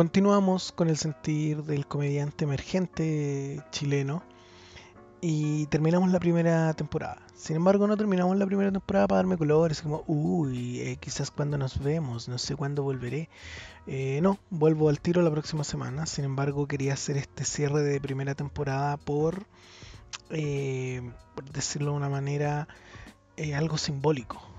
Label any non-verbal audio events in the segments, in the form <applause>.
Continuamos con el sentir del comediante emergente chileno y terminamos la primera temporada. Sin embargo, no terminamos la primera temporada para darme colores, como, uy, eh, quizás cuando nos vemos, no sé cuándo volveré. Eh, no, vuelvo al tiro la próxima semana. Sin embargo, quería hacer este cierre de primera temporada por, eh, por decirlo de una manera, algo simbólico.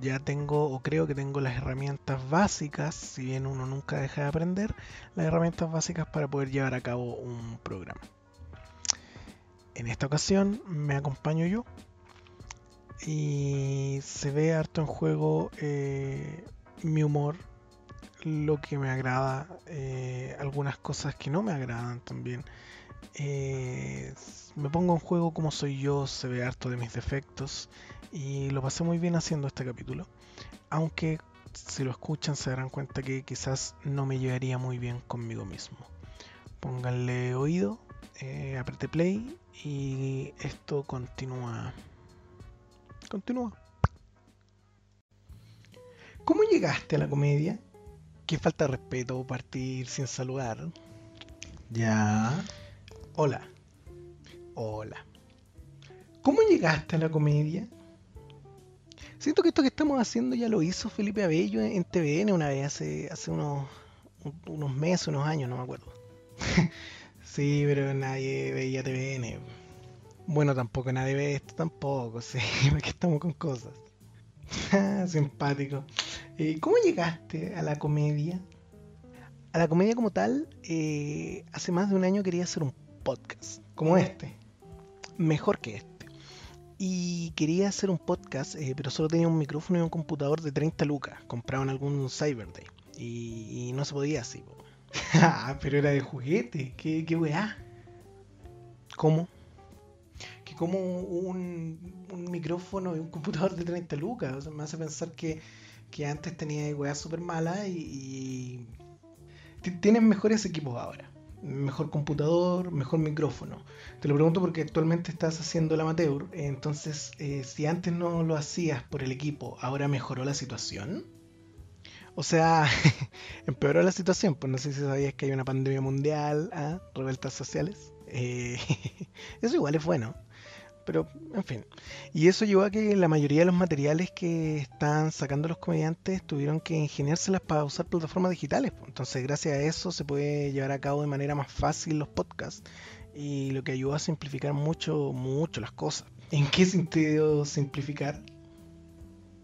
Ya tengo, o creo que tengo las herramientas básicas, si bien uno nunca deja de aprender, las herramientas básicas para poder llevar a cabo un programa. En esta ocasión me acompaño yo y se ve harto en juego eh, mi humor, lo que me agrada, eh, algunas cosas que no me agradan también. Eh, me pongo en juego como soy yo, se ve harto de mis defectos y lo pasé muy bien haciendo este capítulo. Aunque si lo escuchan se darán cuenta que quizás no me llevaría muy bien conmigo mismo. Pónganle oído eh, apreté play y esto continúa. Continúa. ¿Cómo llegaste a la comedia? Qué falta de respeto partir sin saludar. Ya. Hola. Hola. ¿Cómo llegaste a la comedia? Siento que esto que estamos haciendo ya lo hizo Felipe Abello en TVN una vez hace, hace unos, unos meses, unos años, no me acuerdo. <laughs> Sí, pero nadie veía TVN. Bueno, tampoco nadie ve esto tampoco, <laughs> sí, porque estamos con cosas. <laughs> Simpático. Eh, ¿Cómo llegaste a la comedia? A la comedia como tal, eh, hace más de un año quería hacer un podcast, como este. Mejor que este. Y quería hacer un podcast, eh, pero solo tenía un micrófono y un computador de 30 lucas. Comprado en algún Cyber Day. Y, y no se podía así. <laughs> ah, pero era de juguete. ¿Qué, qué weá? ¿Cómo? Que como un, un, micrófono y un computador de 30 lucas. me hace pensar que, que antes tenía weá súper mala y, y tienes mejores equipos ahora. Mejor computador, mejor micrófono. Te lo pregunto porque actualmente estás haciendo el amateur. Entonces, eh, si antes no lo hacías por el equipo, ¿ahora mejoró la situación? O sea, <laughs> empeoró la situación, pues no sé si sabías que hay una pandemia mundial, ¿ah? revueltas sociales. Eh, <laughs> eso igual es bueno. Pero, en fin. Y eso llevó a que la mayoría de los materiales que están sacando los comediantes tuvieron que ingeniárselas para usar plataformas digitales. Entonces, gracias a eso se puede llevar a cabo de manera más fácil los podcasts. Y lo que ayudó a simplificar mucho, mucho las cosas. ¿En qué sentido simplificar?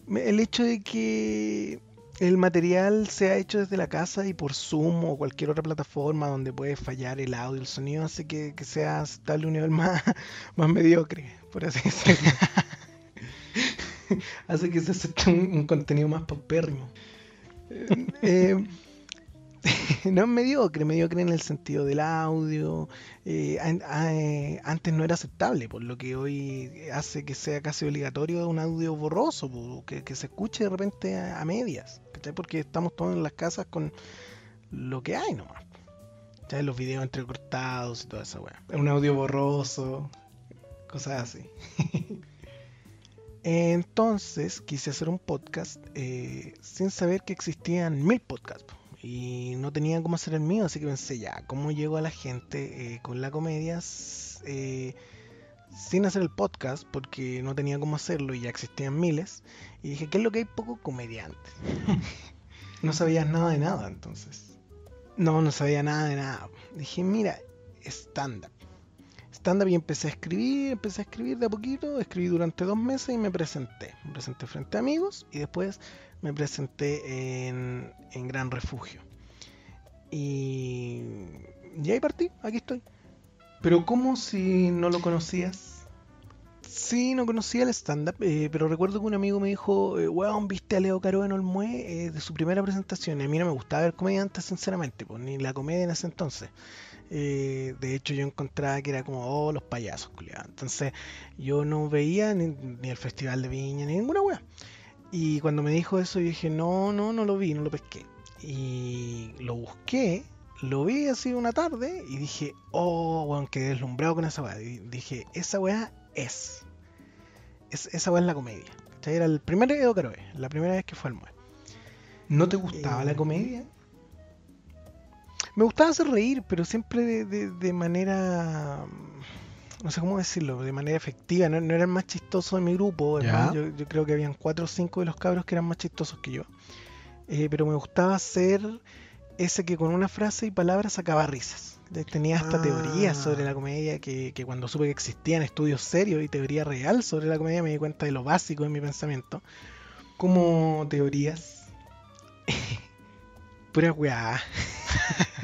El hecho de que el material se ha hecho desde la casa y por Zoom o cualquier otra plataforma donde puede fallar el audio, el sonido, hace que, sea aceptable un nivel <laughs> más, más mediocre, por así decirlo. <laughs> hace que se acepte un, contenido más paupérrimo. eh, <laughs> no es mediocre, mediocre en el sentido del audio. Eh, eh, antes no era aceptable, por lo que hoy hace que sea casi obligatorio un audio borroso, que, se escuche de repente a, medias, Porque estamos todos en las casas con lo que hay nomás. Los videos entrecortados y toda esa weá. Un audio borroso, cosas así. <laughs> Entonces quise hacer un podcast eh, sin saber que existían mil podcasts y no tenía cómo hacer el mío, así que pensé, ya, ¿cómo llego a la gente eh, con la comedia eh, sin hacer el podcast? Porque no tenía cómo hacerlo y ya existían miles. Y dije, ¿qué es lo que hay poco comediante? <laughs> no sabías nada de nada entonces. No, no sabía nada de nada. Dije, mira, stand-up. Stand-up y empecé a escribir, empecé a escribir de a poquito, escribí durante dos meses y me presenté. Me presenté frente a amigos y después me presenté en, Gran Refugio. Y, y ahí partí, aquí estoy. Pero ¿cómo si no lo conocías? Sí, no conocía el stand-up, eh, pero recuerdo que un amigo me dijo, eh, weón, viste a Leo Caro en Olmué eh, de su primera presentación. Y a mí no me gustaba ver comediantes, sinceramente, pues, ni la comedia en ese entonces. de hecho, yo encontraba que era como, oh, los payasos, culiados. Entonces, yo no veía ni, ni, el Festival de Viña, ni ninguna weá. Y cuando me dijo eso, yo dije, no, no, no lo vi, no lo pesqué. Y lo busqué, lo vi así una tarde y dije, oh, weón, quedé deslumbrado con esa weá. dije, esa weá es. es esa weá es la comedia. era el primer Edo Caroe, la primera vez que fue al muelle. ¿No te gustaba la eh, comedia? Me gustaba hacer reír, pero siempre de, de, de manera no sé cómo decirlo, de manera efectiva. No, no era el más chistoso de mi grupo. Yo, yo, creo que habían cuatro o cinco de los cabros que eran más chistosos que yo. Eh, pero me gustaba ser ese que con una frase y palabras sacaba risas. Tenía hasta ah. teorías sobre la comedia que, que, cuando supe que existían estudios serios y teoría real sobre la comedia me di cuenta de lo básico en mi pensamiento. Como teorías. <laughs> Pura weá.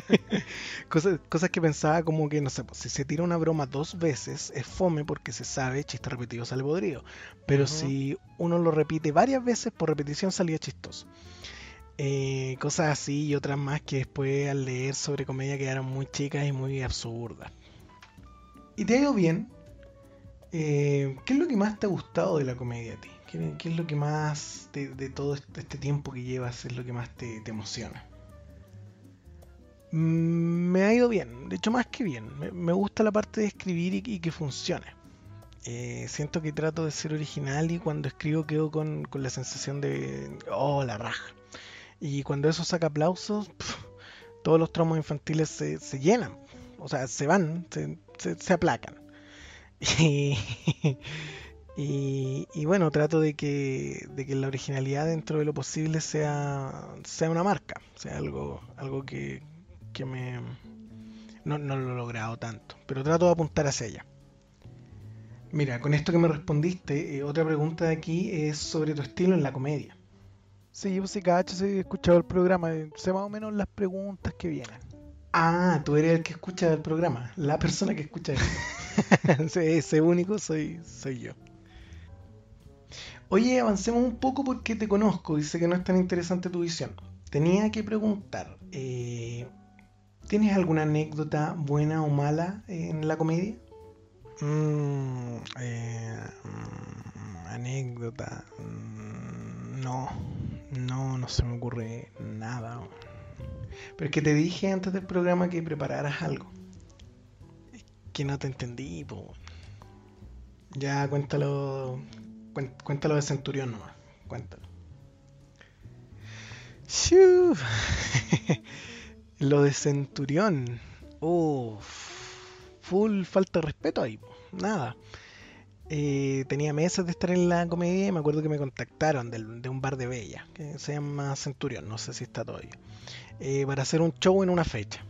<laughs> cosas, cosas que pensaba como que, no sé, pues, si se tira una broma dos veces es fome porque se sabe, chiste repetido sale podrido. Pero si uno lo repite varias veces, por repetición salía chistoso. Eh, cosas así y otras más que después al leer sobre comedia quedaron muy chicas y muy absurdas. ¿Y te ha ido bien? Eh, ¿Qué es lo que más te ha gustado de la comedia a ti? ¿Qué, es lo que más de, todo este, este tiempo que llevas es lo que más te emociona? Mm, me ha ido bien, de hecho más que bien. Me, gusta la parte de escribir y, que funcione. Eh, siento que trato de ser original y cuando escribo quedo con, la sensación de, oh, la raja. Y cuando eso saca aplausos, todos los tramos infantiles se, llenan, o sea, se van, se, aplacan. <laughs> Y, bueno, trato de que, la originalidad dentro de lo posible sea, sea una marca, sea algo que, que me... No, no lo he logrado tanto, pero trato de apuntar hacia ella. Mira, con esto que me respondiste, eh, otra pregunta de aquí es sobre tu estilo en la comedia. Sí, pues sí, cacho, sí, he escuchado el programa, eh, sé más o menos las preguntas que vienen. Ah, tú eres el que escucha el programa, la persona que escucha <laughs> sí, ese único soy, soy yo. Oye, avancemos un poco porque te conozco, dice que no es tan interesante tu visión. Tenía que preguntar, eh, ¿Tienes alguna anécdota buena o mala en la comedia? Mm, eh, mm, anécdota. Mm, no, no, no se me ocurre nada. Pero es que te dije antes del programa que prepararas algo. que no te entendí, po. Ya cuéntalo. Cuéntalo de Centurión nomás. Cuéntalo. <laughs> Lo de Centurión. full falta de respeto ahí. Nada. Eh, tenía meses de estar en la comedia y me acuerdo que me contactaron de, un bar de Bella, que se llama Centurión, no sé si está todavía, eh, para hacer un show en una fecha.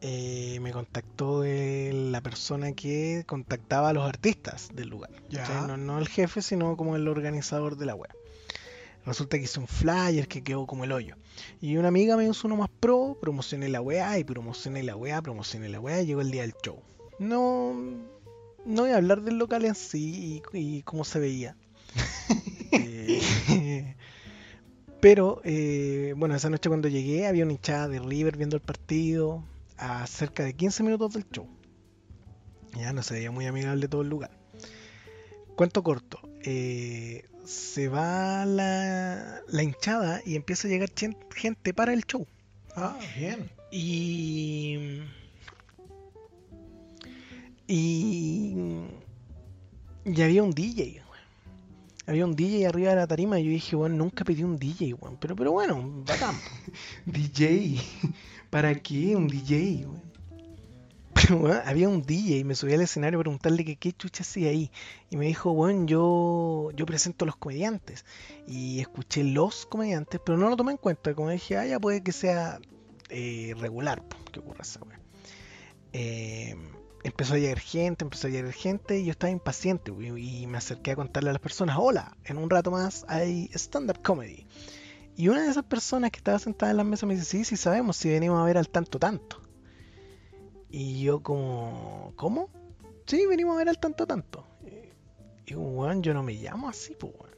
Eh, me contactó la persona que contactaba a los artistas del lugar. no, no, el jefe, sino como el organizador de la web. Resulta que hice un flyer que quedó como el hoyo. Y una amiga me hizo uno más pro, promocioné la weá y promocioné la weá, promocioné la weá y llegó el día del show. No, no voy a hablar del local en sí y, cómo se veía. <laughs> Eh, pero, eh, bueno, esa noche cuando llegué había una hinchada de River viendo el partido a cerca de 15 minutos del show. Ya no se veía muy amigable todo el lugar. Cuento corto. Eh, se va la, la hinchada y empieza a llegar gente para el show. Ah, bien. Y. Y. Y había un DJ. Había un DJ arriba de la tarima y yo dije, bueno, nunca pedí un DJ, bueno. pero, pero bueno, bacán. <laughs> DJ. ¿Para qué un DJ? <laughs> había un DJ y me subí al escenario a preguntarle que qué chucha hacía ahí. Y me dijo, bueno, yo, yo presento a los comediantes. Y escuché los comediantes, pero no lo tomé en cuenta. Como dije, ah, ya puede que sea eh, regular que ocurra esa eh, empezó a llegar gente, empezó a llegar gente y yo estaba impaciente y, me acerqué a contarle a las personas, hola, en un rato más hay stand-up comedy. Y una de esas personas que estaba sentada en la mesa me dice, sí, sí sabemos, si venimos a ver al tanto tanto. Y yo como, ¿cómo? Sí, venimos a ver al tanto tanto. Y como, weón, yo no me llamo así, pues, weón.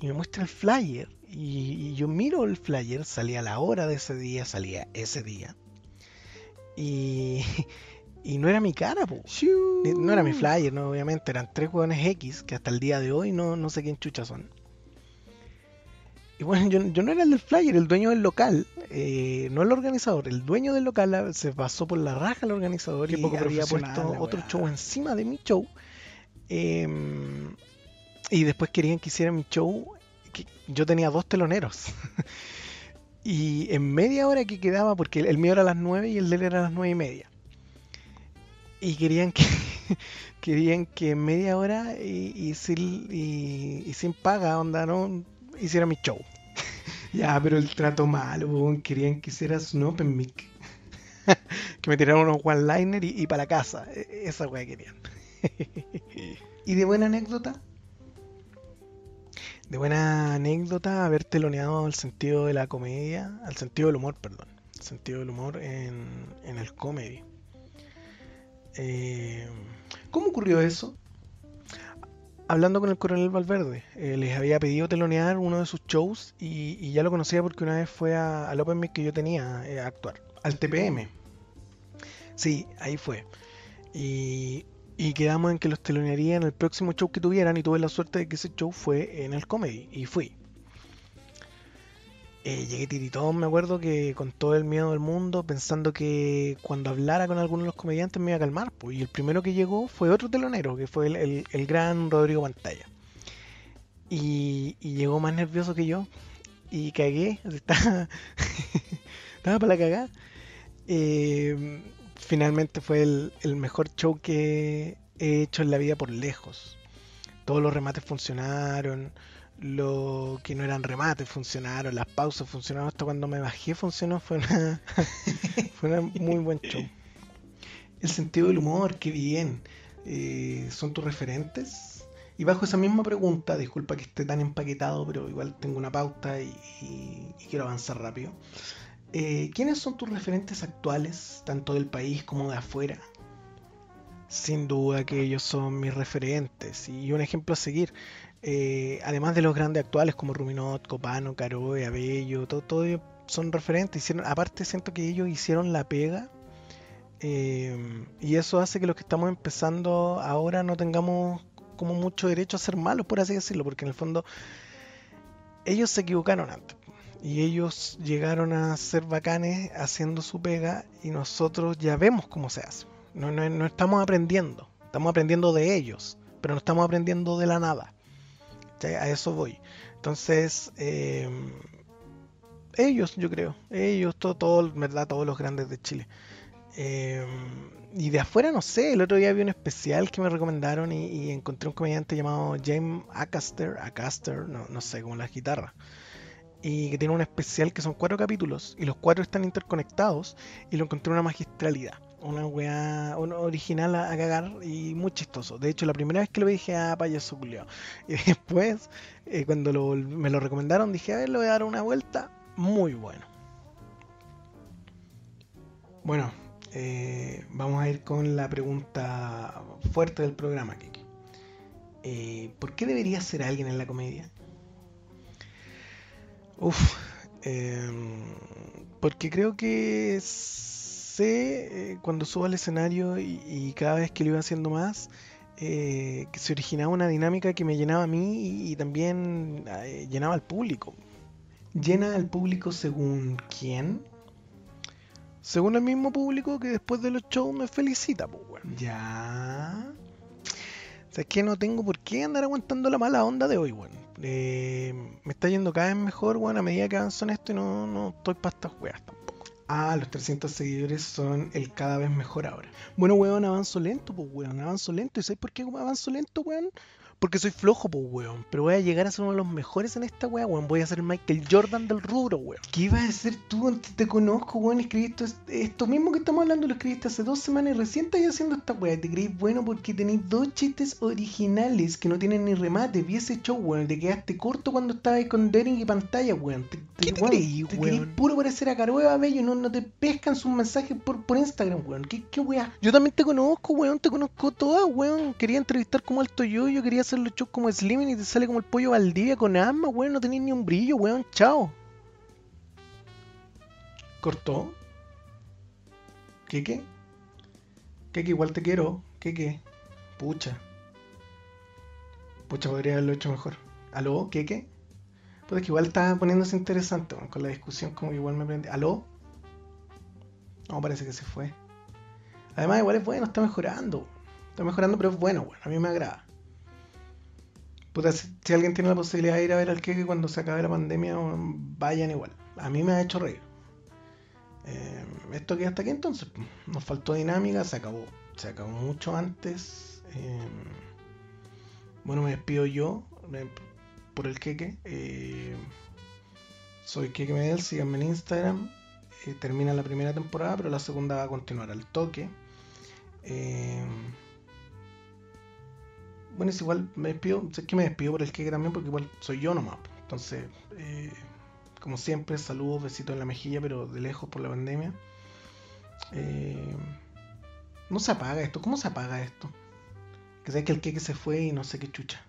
Y me muestra el flyer. Y, yo miro el flyer, salía la hora de ese día, salía ese día. Y, <laughs> y no era mi cara, pues. No era mi flyer, no, obviamente. Eran tres weones X que hasta el día de hoy no, no sé quién chucha son. Y bueno, yo, no era el del flyer, el dueño del local, eh, no el organizador, el dueño del local ah, se pasó por la raja el organizador y había puesto otro show encima de mi show. Em, y después querían que hiciera mi show. Que yo tenía dos teloneros. <laughs> Y en media hora que quedaba, porque el mío era a las 9 y el de él era a las 9 y media. Y querían que <laughs> querían que en media hora y, sin, y, sin paga, onda, ¿no? Hiciera mi show. <laughs> ya, pero el trato malo, querían que hicieras un open mic. <laughs> que me tiraran unos one-liner y, para la casa. E, esa weá querían. <laughs> ¿Y de buena anécdota? De buena anécdota, haber teloneado al sentido de la comedia, al sentido del humor, perdón. El sentido del humor en, en el comedy. Eh, ¿Cómo ocurrió eso? Hablando con el coronel Valverde, eh, les había pedido telonear uno de sus shows y, ya lo conocía porque una vez fue al Open Mic que yo tenía eh, a actuar. Al TPM. Sí, ahí fue. Y, y quedamos en que los telonearía en el próximo show que tuvieran y tuve la suerte de que ese show fue en el Comedy y fui. Eh, llegué tiritón, me acuerdo que con todo el miedo del mundo, pensando que cuando hablara con alguno de los comediantes me iba a calmar. Pues, y el primero que llegó fue otro telonero, que fue el, gran Rodrigo Pantalla. Y, llegó más nervioso que yo. Y cagué, <laughs> estaba, estaba para la cagada. Eh, finalmente fue el, el mejor show que he hecho en la vida por lejos. Todos los remates funcionaron lo que no eran remates funcionaron, las pausas funcionaron, hasta cuando me bajé funcionó, fue una, <laughs> fue un muy buen show. El sentido del humor, qué bien. Eh, ¿Son tus referentes? Y bajo esa misma pregunta, disculpa que esté tan empaquetado, pero igual tengo una pauta y, quiero avanzar rápido. Eh, ¿Quiénes son tus referentes actuales, tanto del país como de afuera? Sin duda que ellos son mis referentes y un ejemplo a seguir. Eh, además de los grandes actuales como Ruminot, Copano, Caroe, Abello, todo, todo son referentes. Aparte siento que ellos hicieron la pega eh, y eso hace que los que estamos empezando ahora no tengamos como mucho derecho a ser malos, por así decirlo, porque en el fondo ellos se equivocaron antes y ellos llegaron a ser bacanes haciendo su pega y nosotros ya vemos cómo se hace. No estamos aprendiendo, estamos aprendiendo de ellos, pero no estamos aprendiendo de la nada. A eso voy. Entonces, em, ellos, yo creo, ellos, todo, todo, ¿verdad? Todos los grandes de Chile. Em, y de afuera no sé, el otro día vi un especial que me recomendaron y, encontré un comediante llamado James Acaster, Acaster, no, no sé, como las guitarras. Y que tiene un especial que son cuatro capítulos y los cuatro están interconectados y lo encontré una magistralidad una weá original a, cagar y muy chistoso. De hecho, la primera vez que lo dije, ah, payaso culiao. <laughs> Y después, eh, cuando me lo recomendaron, dije, a ver, le voy a dar una vuelta. Muy bueno. Bueno, eh, vamos a ir con la pregunta fuerte del programa, Kiki. Eh, ¿Por qué debería ser alguien en la comedia? Uf, em, porque creo que es eh, cuando subo al escenario y, cada vez que lo iba haciendo más, eh, que se originaba una dinámica que me llenaba a mí y, también eh, llenaba al público. ¿Llena al público según quién? Según el mismo público que después de los shows me felicita, pues, Ya. O sea, es que no tengo por qué andar aguantando la mala onda de hoy, weón. me está yendo cada vez mejor, weón, a medida que avanzo en esto y no, no estoy para estas weas Ah, los 300 seguidores son el cada vez mejor ahora. Bueno, weón, avanzo lento, pues, weón, avanzo lento. ¿Y sabes por qué avanzo lento, weón? Porque soy flojo, pues, weón. Pero voy a llegar a ser uno de los mejores en esta weá, weón. Voy a ser Michael Jordan del rubro, weón. ¿Qué ibas a ser tú? Te conozco, weón. Escribiste esto, mismo que estamos hablando, lo escribiste hace dos semanas y recién estás haciendo esta weá. Te creís bueno porque tenéis dos chistes originales que no tienen ni remate. Vi ese show, weón. Te quedaste corto cuando estabas con Dering y pantalla, weón. Te, ¿Qué te, creí, te weón? puro parecer a Caroeva Bello. No, no te pescan sus mensajes por, por Instagram, weón. ¿Qué, qué weá? Yo también te conozco, weón. Te conozco toda, weón. Quería entrevistar como alto yo. Yo quería hacer los shows como es y te sale como el pollo Valdivia con asma, weón. No tenéis ni un brillo, weón. Chao. ¿Cortó? ¿Qué qué? ¿Qué qué? Igual te quiero. ¿Qué qué? Pucha. Pucha, podría haberlo hecho mejor. ¿Aló? ¿Qué qué? Pues que igual está poniéndose interesante con la discusión, como igual me prende. ¿Aló? No, parece que se fue. Además, igual es bueno, está mejorando. Está mejorando, pero es bueno, bueno. A mí me agrada si, alguien tiene la posibilidad de ir a ver al queque cuando se acabe la pandemia, vayan igual. a mí me ha hecho reír. Eh, esto que hasta aquí entonces. Nos faltó dinámica, se acabó. Se acabó mucho antes. Eh, bueno, me despido yo por el queque. Eh, soy Keke Medel, síganme en Instagram. termina la primera temporada, pero la segunda va a continuar al toque. bueno, es igual, me despido. Sé que me despido por el queque también, porque igual soy yo nomás. Entonces, como siempre, saludos, besitos en la mejilla, pero de lejos por la pandemia. Eh, no se apaga esto. ¿Cómo se apaga esto? Que sé que el que se fue y no sé qué chucha.